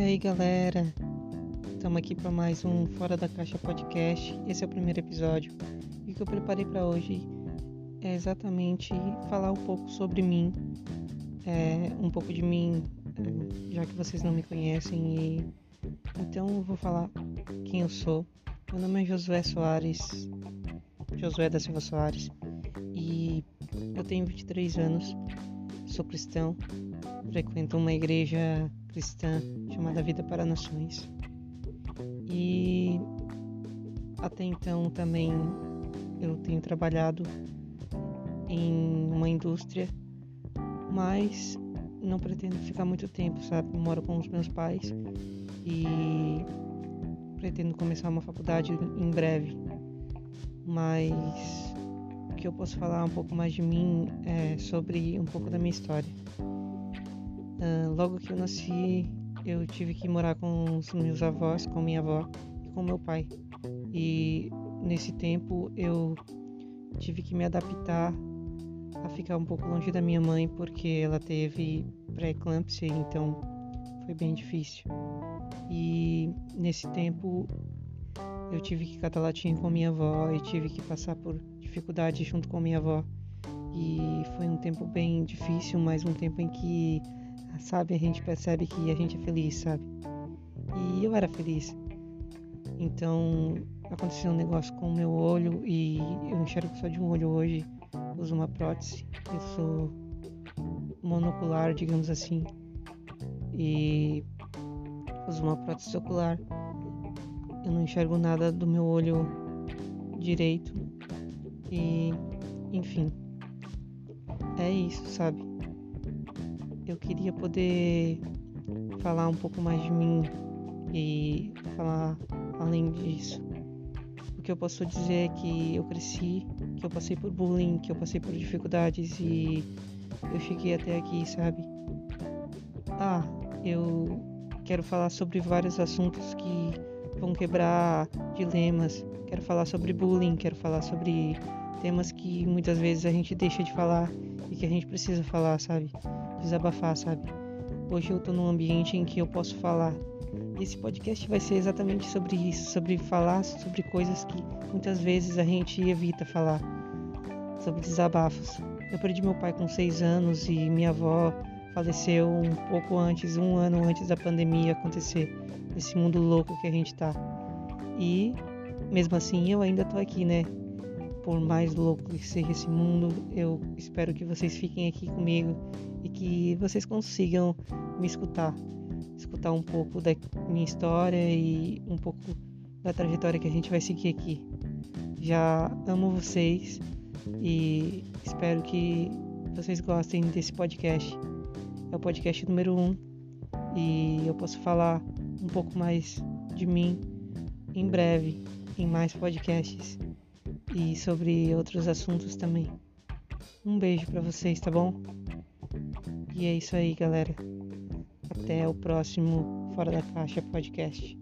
aí, galera? Estamos aqui para mais um Fora da Caixa podcast. Esse é o primeiro episódio. E o que eu preparei para hoje é exatamente falar um pouco sobre mim, é, um pouco de mim, é, já que vocês não me conhecem. E então eu vou falar quem eu sou. Meu nome é Josué Soares, Josué da Silva Soares, e eu tenho 23 anos, sou cristão, frequento uma igreja cristã chamada Vida para Nações. E até então também eu tenho trabalhado em uma indústria, mas não pretendo ficar muito tempo, sabe? Moro com os meus pais e pretendo começar uma faculdade em breve. Mas que eu posso falar um pouco mais de mim é sobre um pouco da minha história. Uh, logo que eu nasci, eu tive que morar com os meus avós, com minha avó e com meu pai. E nesse tempo eu tive que me adaptar a ficar um pouco longe da minha mãe porque ela teve pré-eclâmpsia, então foi bem difícil. E nesse tempo eu tive que catar latinha com minha avó e tive que passar por dificuldade junto com minha avó. E foi um tempo bem difícil, mas um tempo em que sabe? A gente percebe que a gente é feliz, sabe? E eu era feliz. Então aconteceu um negócio com o meu olho e eu enxergo só de um olho hoje. Uso uma prótese. Eu sou monocular, digamos assim. E uso uma prótese ocular. Eu não enxergo nada do meu olho direito. E enfim. É isso, sabe? eu queria poder falar um pouco mais de mim e falar além disso. O que eu posso dizer é que eu cresci, que eu passei por bullying, que eu passei por dificuldades e eu cheguei até aqui, sabe? Ah, eu quero falar sobre vários assuntos que vão quebrar dilemas. Quero falar sobre bullying, quero falar sobre temas que muitas vezes a gente deixa de falar e que a gente precisa falar, sabe? desabafar, sabe? Hoje eu tô num ambiente em que eu posso falar. Esse podcast vai ser exatamente sobre isso, sobre falar sobre coisas que muitas vezes a gente evita falar, sobre desabafos. Eu perdi meu pai com seis anos e minha avó faleceu um pouco antes, um ano antes da pandemia acontecer, esse mundo louco que a gente tá. E mesmo assim eu ainda tô aqui, né? por mais louco que seja esse mundo, eu espero que vocês fiquem aqui comigo e que vocês consigam me escutar, escutar um pouco da minha história e um pouco da trajetória que a gente vai seguir aqui. Já amo vocês e espero que vocês gostem desse podcast. É o podcast número 1 um, e eu posso falar um pouco mais de mim em breve em mais podcasts e sobre outros assuntos também. Um beijo para vocês, tá bom? E é isso aí, galera. Até o próximo Fora da Caixa podcast.